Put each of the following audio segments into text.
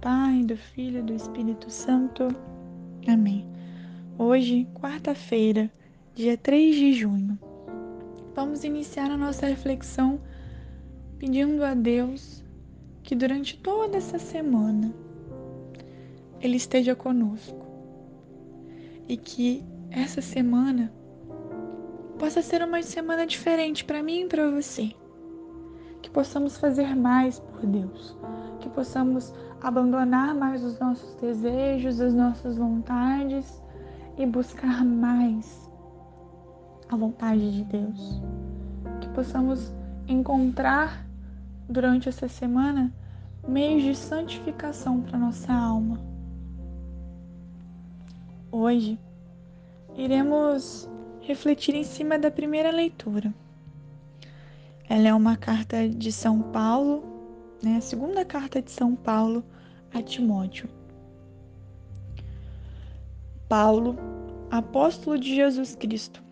Pai, do Filho e do Espírito Santo. Amém. Hoje, quarta-feira, dia 3 de junho, vamos iniciar a nossa reflexão pedindo a Deus que durante toda essa semana Ele esteja conosco e que essa semana possa ser uma semana diferente para mim e para você. Possamos fazer mais por Deus, que possamos abandonar mais os nossos desejos, as nossas vontades e buscar mais a vontade de Deus. Que possamos encontrar durante essa semana meios de santificação para nossa alma. Hoje iremos refletir em cima da primeira leitura. Ela é uma carta de São Paulo, né, a segunda carta de São Paulo a Timóteo. Paulo, apóstolo de Jesus Cristo,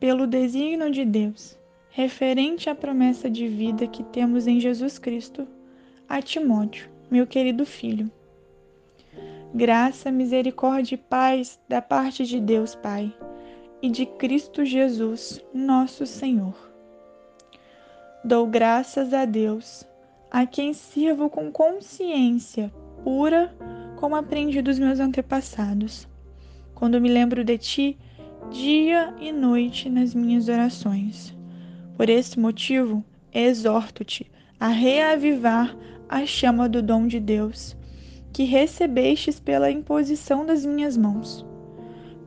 pelo desígnio de Deus, referente à promessa de vida que temos em Jesus Cristo, a Timóteo, meu querido filho. Graça, misericórdia e paz da parte de Deus Pai e de Cristo Jesus, nosso Senhor. Dou graças a Deus, a quem sirvo com consciência pura, como aprendi dos meus antepassados, quando me lembro de ti dia e noite nas minhas orações. Por esse motivo, exorto-te a reavivar a chama do dom de Deus, que recebestes pela imposição das minhas mãos.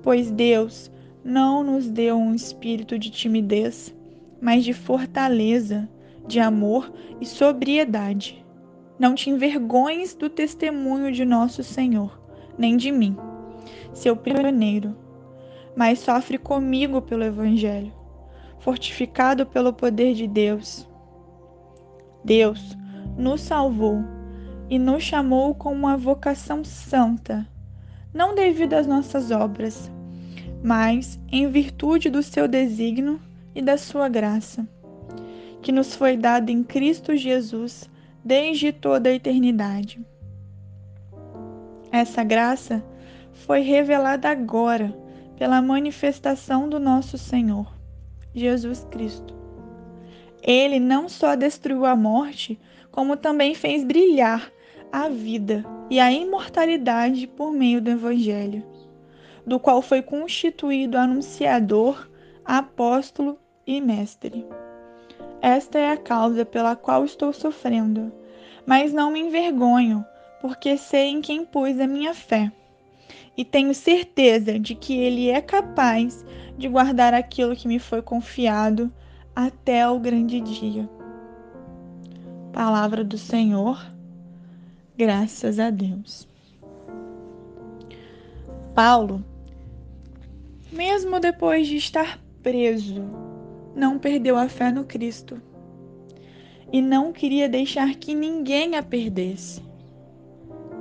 Pois Deus não nos deu um espírito de timidez, mas de fortaleza, de amor e sobriedade. Não te envergonhes do testemunho de nosso Senhor, nem de mim, seu pioneiro, mas sofre comigo pelo Evangelho, fortificado pelo poder de Deus. Deus nos salvou e nos chamou com uma vocação santa, não devido às nossas obras, mas em virtude do seu desígnio e da sua graça, que nos foi dada em Cristo Jesus desde toda a eternidade. Essa graça foi revelada agora pela manifestação do nosso Senhor, Jesus Cristo. Ele não só destruiu a morte, como também fez brilhar a vida e a imortalidade por meio do Evangelho, do qual foi constituído anunciador, apóstolo e mestre. Esta é a causa pela qual estou sofrendo, mas não me envergonho, porque sei em quem pus a minha fé. E tenho certeza de que Ele é capaz de guardar aquilo que me foi confiado até o grande dia. Palavra do Senhor, graças a Deus. Paulo, mesmo depois de estar preso, não perdeu a fé no Cristo e não queria deixar que ninguém a perdesse.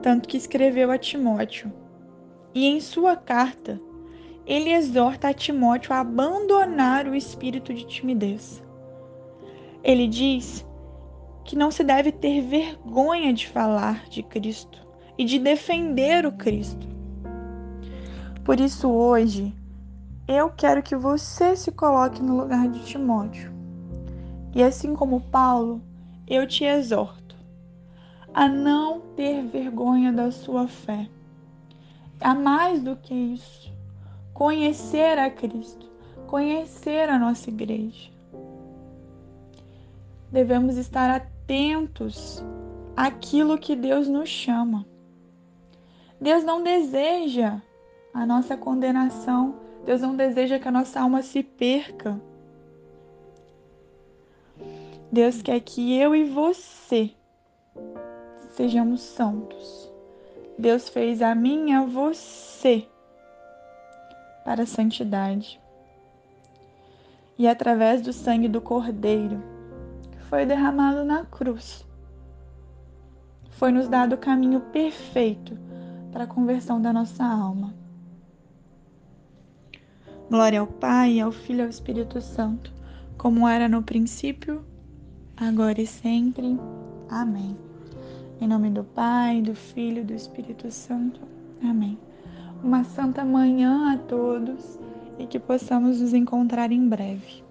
Tanto que escreveu a Timóteo. E em sua carta, ele exorta a Timóteo a abandonar o espírito de timidez. Ele diz que não se deve ter vergonha de falar de Cristo e de defender o Cristo. Por isso, hoje, eu quero que você se coloque no lugar de Timóteo. E assim como Paulo, eu te exorto a não ter vergonha da sua fé. A mais do que isso, conhecer a Cristo, conhecer a nossa igreja. Devemos estar atentos àquilo que Deus nos chama. Deus não deseja a nossa condenação, Deus não deseja que a nossa alma se perca. Deus quer que eu e você sejamos santos. Deus fez a mim e a você para a santidade. E através do sangue do Cordeiro, que foi derramado na cruz, foi nos dado o caminho perfeito para a conversão da nossa alma. Glória ao Pai, ao Filho e ao Espírito Santo, como era no princípio, agora e sempre. Amém. Em nome do Pai, do Filho e do Espírito Santo. Amém. Uma santa manhã a todos e que possamos nos encontrar em breve.